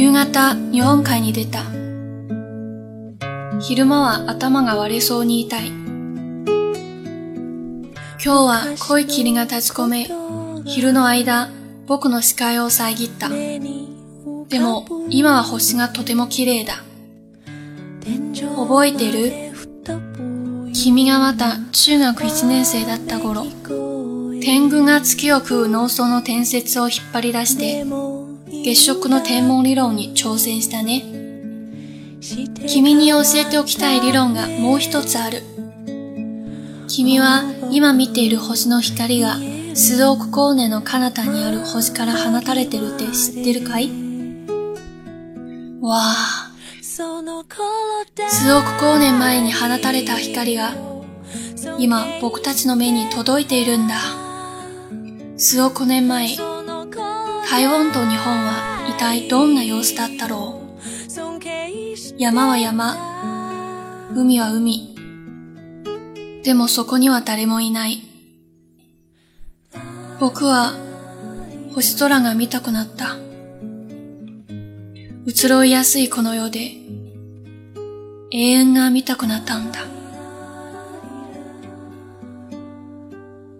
夕方、日本海に出た。昼間は頭が割れそうに痛い。今日は濃い霧が立ち込め、昼の間、僕の視界を遮った。でも、今は星がとても綺麗だ。覚えてる？君がまた中学1年生だった頃、天狗が月を食う農村の伝説を引っ張り出して、月食の天文理論に挑戦したね。君に教えておきたい理論がもう一つある。君は今見ている星の光が数億光年の彼方にある星から放たれてるって知ってるかい？わあ。数億光年前に放たれた光が今僕たちの目に届いているんだ。数億年前、台湾と日本は一体どんな様子だったろう？山は山、海は海。でもそこには誰もいない。僕は星空が見たくなった。移ろいやすいこの世で永遠が見たくなったんだ。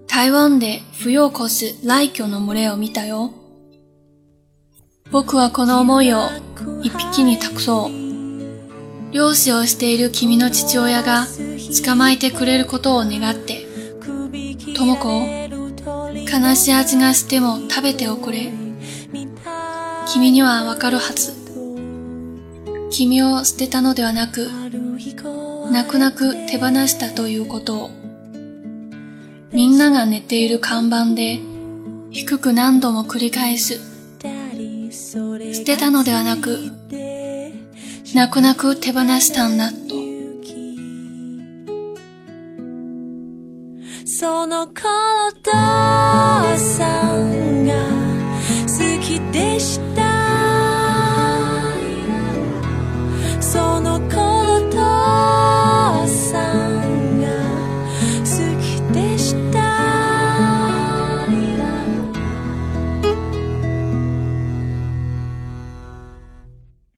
台湾で冬を越す来居の群れを見たよ。僕はこの思いを一匹に託そう。漁師をしている君の父親が捕まえてくれることを願って。智子、悲しい味がしても食べておくれ。君にはわかるはず。君を捨てたのではなく、泣く泣く手放したということを。みんなが寝ている看板で低く何度も繰り返す。捨てたのではなく、泣く泣く手放したんだと。その子お父さ